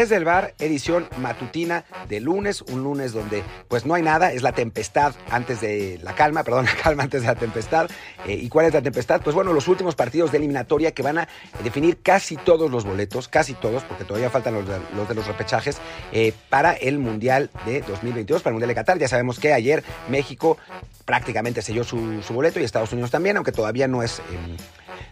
Desde el bar, edición matutina de lunes, un lunes donde pues no hay nada, es la tempestad antes de la calma, perdón, la calma antes de la tempestad. Eh, ¿Y cuál es la tempestad? Pues bueno, los últimos partidos de eliminatoria que van a definir casi todos los boletos, casi todos, porque todavía faltan los de los, repechajes, eh, para el Mundial de 2022, para el Mundial de Qatar. Ya sabemos que ayer México prácticamente selló su, boleto y Estados Unidos también, aunque todavía no es... Eh,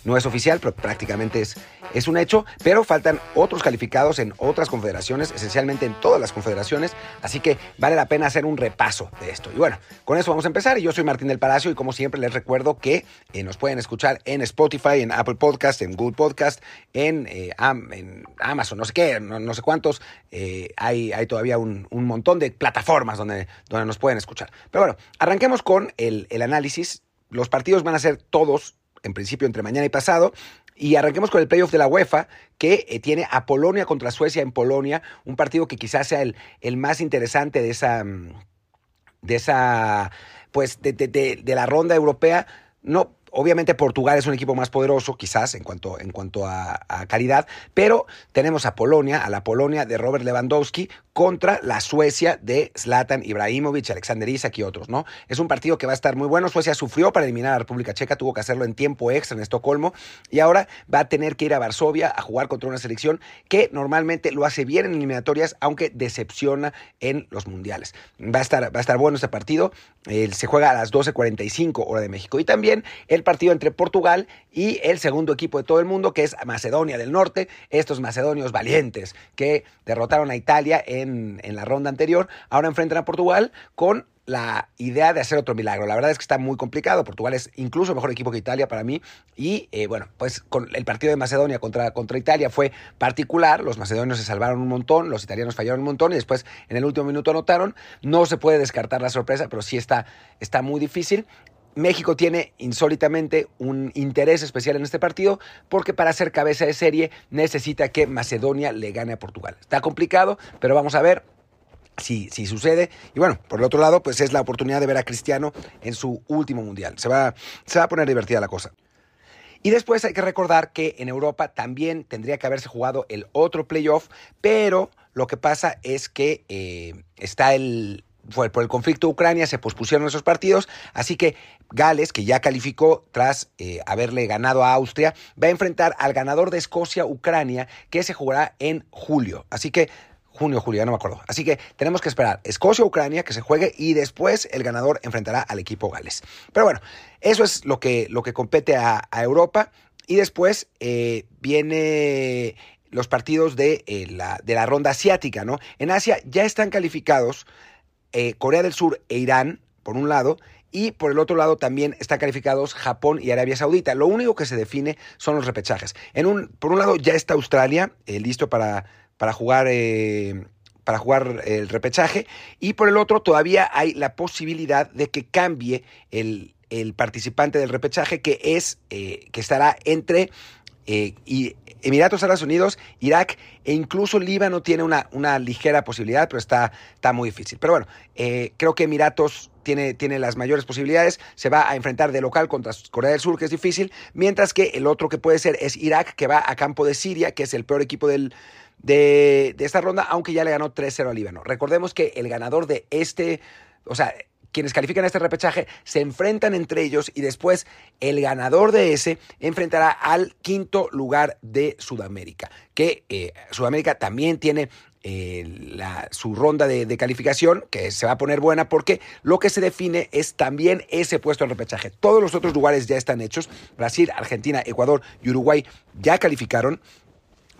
no es oficial, pero prácticamente es, es un hecho, pero faltan otros calificados en otras confederaciones, esencialmente en todas las confederaciones, así que vale la pena hacer un repaso de esto. Y bueno, con eso vamos a empezar yo soy Martín del Palacio y como siempre les recuerdo que eh, nos pueden escuchar en Spotify, en Apple Podcast, en Google Podcast, en, eh, en Amazon, no sé qué, no, sé cuántos, eh, hay, hay todavía un, montón de plataformas donde, donde nos pueden escuchar. Pero bueno, arranquemos con el análisis. Los partidos van a ser todos en principio entre mañana y pasado. Y arranquemos con el playoff de la UEFA, que eh, tiene a Polonia contra Suecia en Polonia, un partido que quizás sea el, el más interesante de esa, mm, de esa, pues, de, de, la ronda europea. No, Obviamente Portugal es un equipo más poderoso, quizás en cuanto, en cuanto a, calidad, pero tenemos a Polonia, a la Polonia de Robert Lewandowski contra la Suecia de Zlatan Ibrahimovic, Alexander Isak y otros, ¿no? Es un partido que va a estar muy bueno. Suecia sufrió para eliminar a la República Checa, tuvo que hacerlo en tiempo extra en Estocolmo y ahora va a tener que ir a Varsovia a jugar contra una selección que normalmente lo hace bien en eliminatorias, aunque decepciona en los mundiales. Va a estar, va a estar bueno este partido. Se juega a las 12.45 hora de México y también el partido entre Portugal y el segundo equipo de todo el mundo, que es Macedonia del Norte, estos macedonios valientes que derrotaron a Italia en, en la ronda anterior, ahora enfrentan a Portugal con la idea de hacer otro milagro. La verdad es que está muy complicado. Portugal es incluso mejor equipo que Italia para mí. Y eh, bueno, pues con el partido de Macedonia contra, contra Italia fue particular. Los macedonios se salvaron un montón, los italianos fallaron un montón y después en el último minuto anotaron. No se puede descartar la sorpresa, pero sí está, está muy difícil. México tiene insólitamente un interés especial en este partido porque para ser cabeza de serie necesita que Macedonia le gane a Portugal. Está complicado, pero vamos a ver si, si sucede. Y bueno, por el otro lado, pues es la oportunidad de ver a Cristiano en su último mundial. Se va, se va a poner divertida la cosa. Y después hay que recordar que en Europa también tendría que haberse jugado el otro playoff, pero lo que pasa es que eh, está el, fue por el conflicto de Ucrania, se pospusieron esos partidos, así que Gales, que ya calificó tras eh, haberle ganado a Austria, va a enfrentar al ganador de Escocia-Ucrania, que se jugará en julio. Así que junio, julio, ya no me acuerdo. Así que tenemos que esperar Escocia-Ucrania que se juegue y después el ganador enfrentará al equipo Gales. Pero bueno, eso es lo que, lo que compete a, Europa. Y después eh, viene los partidos de, eh, la, de la ronda asiática, ¿no? En Asia ya están calificados eh, Corea del Sur e Irán, por un lado, y por el otro lado también están calificados Japón y Arabia Saudita. Lo único que se define son los repechajes. Por un lado ya está Australia eh, listo para, para jugar... Eh, para jugar el repechaje y por el otro todavía hay la posibilidad de que cambie el, el participante del repechaje que es que estará entre eh, y Emiratos Árabes Unidos, Irak e incluso Líbano tiene una, una ligera posibilidad, pero está, está muy difícil. Pero bueno, eh, creo que Emiratos tiene, tiene las mayores posibilidades, se va a enfrentar de local contra Corea del Sur, que es difícil, mientras que el otro que puede ser es Irak, que va a campo de Siria, que es el peor equipo del, de, de esta ronda, aunque ya le ganó 3-0 al Líbano. Recordemos que el ganador de este, o sea, quienes califican este repechaje se enfrentan entre ellos y después el ganador de ese enfrentará al quinto lugar de Sudamérica, que eh, Sudamérica también tiene eh, la, su ronda de, calificación, que se va a poner buena porque lo que se define es también ese puesto en repechaje. Todos los otros lugares ya están hechos. Brasil, Argentina, Ecuador y Uruguay ya calificaron,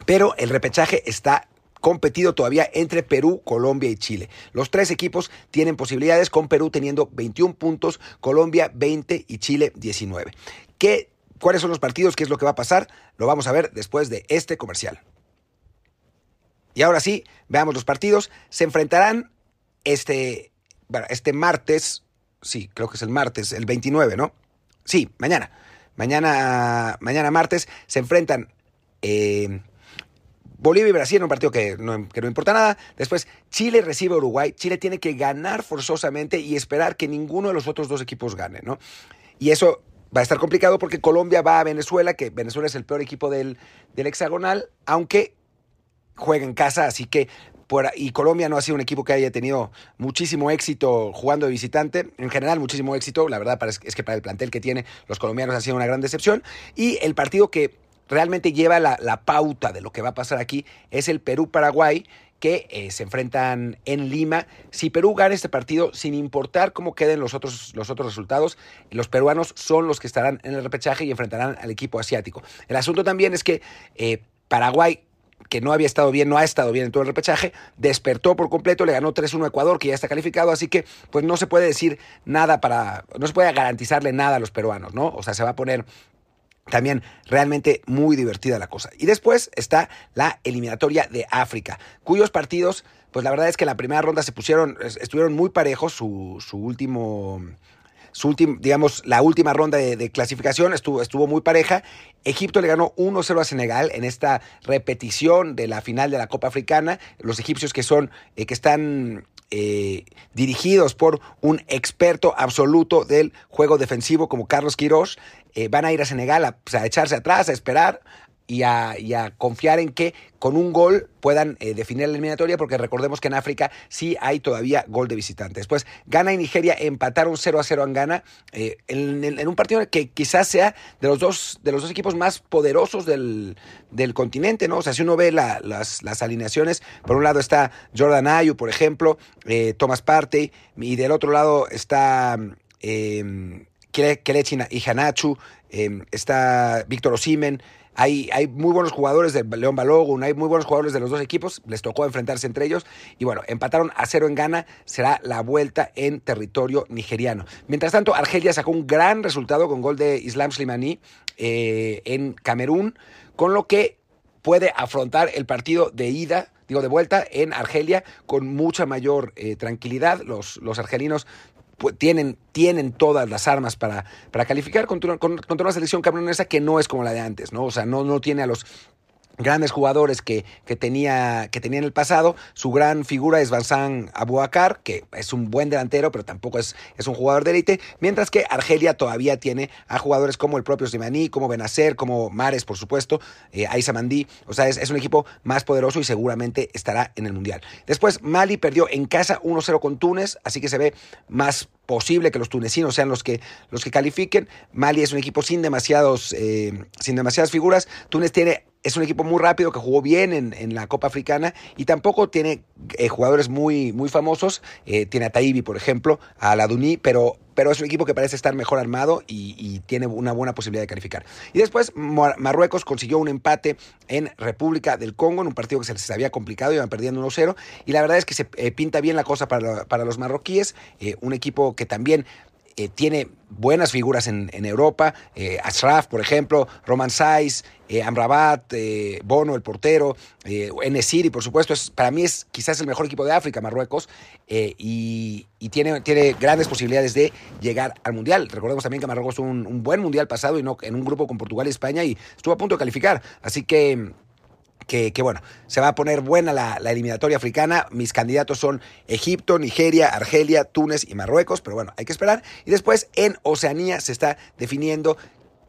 pero el repechaje está competido todavía entre Perú, Colombia y Chile. Los tres equipos tienen posibilidades, con Perú teniendo 21 puntos, Colombia 20 y Chile 19. ¿Qué, ¿Cuáles son los partidos? ¿Qué es lo que va a pasar? Lo vamos a ver después de este comercial. Y ahora sí, veamos los partidos. Se enfrentarán este, este martes, sí, creo que es el martes, el 29, ¿no? Sí, mañana. Mañana, mañana martes se enfrentan eh, Bolivia y Brasil en un partido que no, importa nada. Después, Chile recibe a Uruguay. Chile tiene que ganar forzosamente y esperar que ninguno de los otros dos equipos gane, ¿no? Y eso va a estar complicado porque Colombia va a Venezuela, que Venezuela es el peor equipo del, del hexagonal, aunque juega en casa, así que y Colombia no ha sido un equipo que haya tenido muchísimo éxito jugando de visitante, en general muchísimo éxito, la verdad es que para el plantel que tiene los colombianos ha sido una gran decepción, y el partido que realmente lleva la, pauta de lo que va a pasar aquí es el Perú-Paraguay, que eh, se enfrentan en Lima. Si Perú gana este partido, sin importar cómo queden los otros, los otros resultados, los peruanos son los que estarán en el repechaje y enfrentarán al equipo asiático. El asunto también es que eh, Paraguay que no había estado bien, no ha estado bien en todo el repechaje, despertó por completo, le ganó 3-1 a Ecuador, que ya está calificado, así que pues no se puede decir nada para, no se puede garantizarle nada a los peruanos, ¿no? O sea, se va a poner también realmente muy divertida la cosa. Y después está la eliminatoria de África, cuyos partidos, pues la verdad es que en la primera ronda se pusieron, estuvieron muy parejos, su, su último su digamos, la última ronda de, clasificación estuvo, estuvo muy pareja. Egipto le ganó 1-0 a Senegal en esta repetición de la final de la Copa Africana. Los egipcios que son, eh, que están eh, dirigidos por un experto absoluto del juego defensivo como Carlos Quirós, eh, van a ir a Senegal a, pues, echarse atrás, a esperar, y a, confiar en que con un gol puedan eh, definir la eliminatoria, porque recordemos que en África sí hay todavía gol de visitantes. Después, Ghana y Nigeria empataron 0 a 0 en Ghana, eh, en, un partido que quizás sea de los dos, de los dos equipos más poderosos del, continente, ¿no? O sea, si uno ve las, alineaciones, por un lado está Jordan Ayu, por ejemplo, eh, Thomas Partey, y del otro lado está y Hanachu, está Víctor Osimen, hay, muy buenos jugadores de León Balogun, hay muy buenos jugadores de los dos equipos, les tocó enfrentarse entre ellos y bueno, empataron a cero en Ghana, será la vuelta en territorio nigeriano. Mientras tanto, Argelia sacó un gran resultado con gol de Islam Slimani eh, en Camerún, con lo que puede afrontar el partido de ida digo, de vuelta en Argelia con mucha mayor eh, tranquilidad. Los, los argelinos tienen, tienen todas las armas para, para calificar contra, contra una selección camerunesa que no es como la de antes, ¿no? O sea, no, no tiene a los grandes jugadores que, que, tenía, que en el pasado. Su gran figura es Vincent Abouakar, que es un buen delantero, pero tampoco es, es un jugador de élite, mientras que Argelia todavía tiene a jugadores como el propio Simani, como Benacer, como Mares, por supuesto, eh. O sea, es, es, un equipo más poderoso y seguramente estará en el Mundial. Después, Mali perdió en casa 1-0 con Túnez, así que se ve más posible que los tunecinos sean los que, los que califiquen. Mali es un equipo sin, demasiados, eh, sin demasiadas figuras. Túnez tiene es un equipo muy rápido que jugó bien en, la Copa Africana y tampoco tiene eh, jugadores muy, muy famosos. Eh, tiene a Taibi, por ejemplo, a Laduní, pero, pero es un equipo que parece estar mejor armado y, tiene una buena posibilidad de calificar. Y después Marruecos consiguió un empate en República del Congo, en un partido que se les había complicado, iban perdiendo 1-0. Y la verdad es que se eh, pinta bien la cosa para, para los marroquíes, un equipo que también tiene buenas figuras en, Europa, eh, Ashraf, por ejemplo, Roman Saiz, eh, Amrabat, eh, Bono, el portero, eh, Enesiri, por supuesto, es, para mí es quizás el mejor equipo de África, Marruecos, y, tiene, tiene, grandes posibilidades de llegar al Mundial. Recordemos también que Marruecos tuvo un, un buen Mundial pasado y no en un grupo con Portugal y España y estuvo a punto de calificar, así que que, bueno, se va a poner buena la, eliminatoria africana. Mis candidatos son Egipto, Nigeria, Argelia, Túnez y Marruecos, pero bueno, hay que esperar. Y después en Oceanía se está definiendo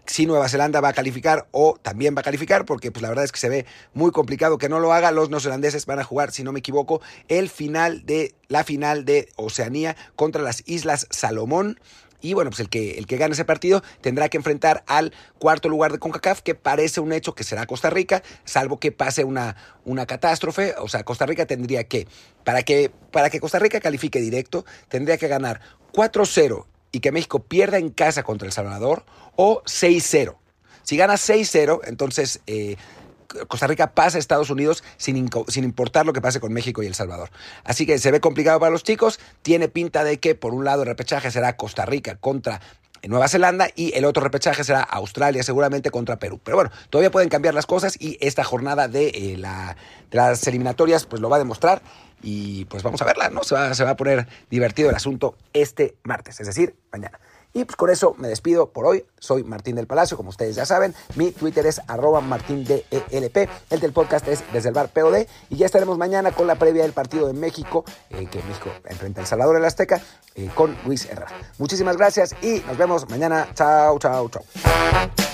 si Nueva Zelanda va a calificar o también va a calificar, porque pues la verdad es que se ve muy complicado que no lo haga. Los neozelandeses van a jugar, si no me equivoco, el final de la final de Oceanía contra las Islas Salomón. Y bueno, pues el que, el que gane ese partido tendrá que enfrentar al cuarto lugar de CONCACAF, que parece un hecho que será Costa Rica, salvo que pase una, una catástrofe. O sea, Costa Rica tendría que para, que, para que Costa Rica califique directo, tendría que ganar 4-0 y que México pierda en casa contra El Salvador o 6-0. Si gana 6-0, entonces eh, Costa Rica pasa a Estados Unidos sin, sin, importar lo que pase con México y El Salvador. Así que se ve complicado para los chicos. Tiene pinta de que, por un lado, el repechaje será Costa Rica contra Nueva Zelanda y el otro repechaje será Australia seguramente contra Perú. Pero bueno, todavía pueden cambiar las cosas y esta jornada de, eh, la, de las eliminatorias pues lo va a demostrar y pues vamos a verla, ¿no? Se va, se va a poner divertido el asunto este martes, es decir, mañana. Y pues con eso me despido por hoy. Soy Martín del Palacio, como ustedes ya saben. Mi Twitter es arroba martindelp. El del podcast es desde el bar POD. Y ya estaremos mañana con la previa del partido de México, eh, que México enfrenta a El Salvador en la Azteca, eh, con Luis Herrera. Muchísimas gracias y nos vemos mañana. Chao, chao, chao.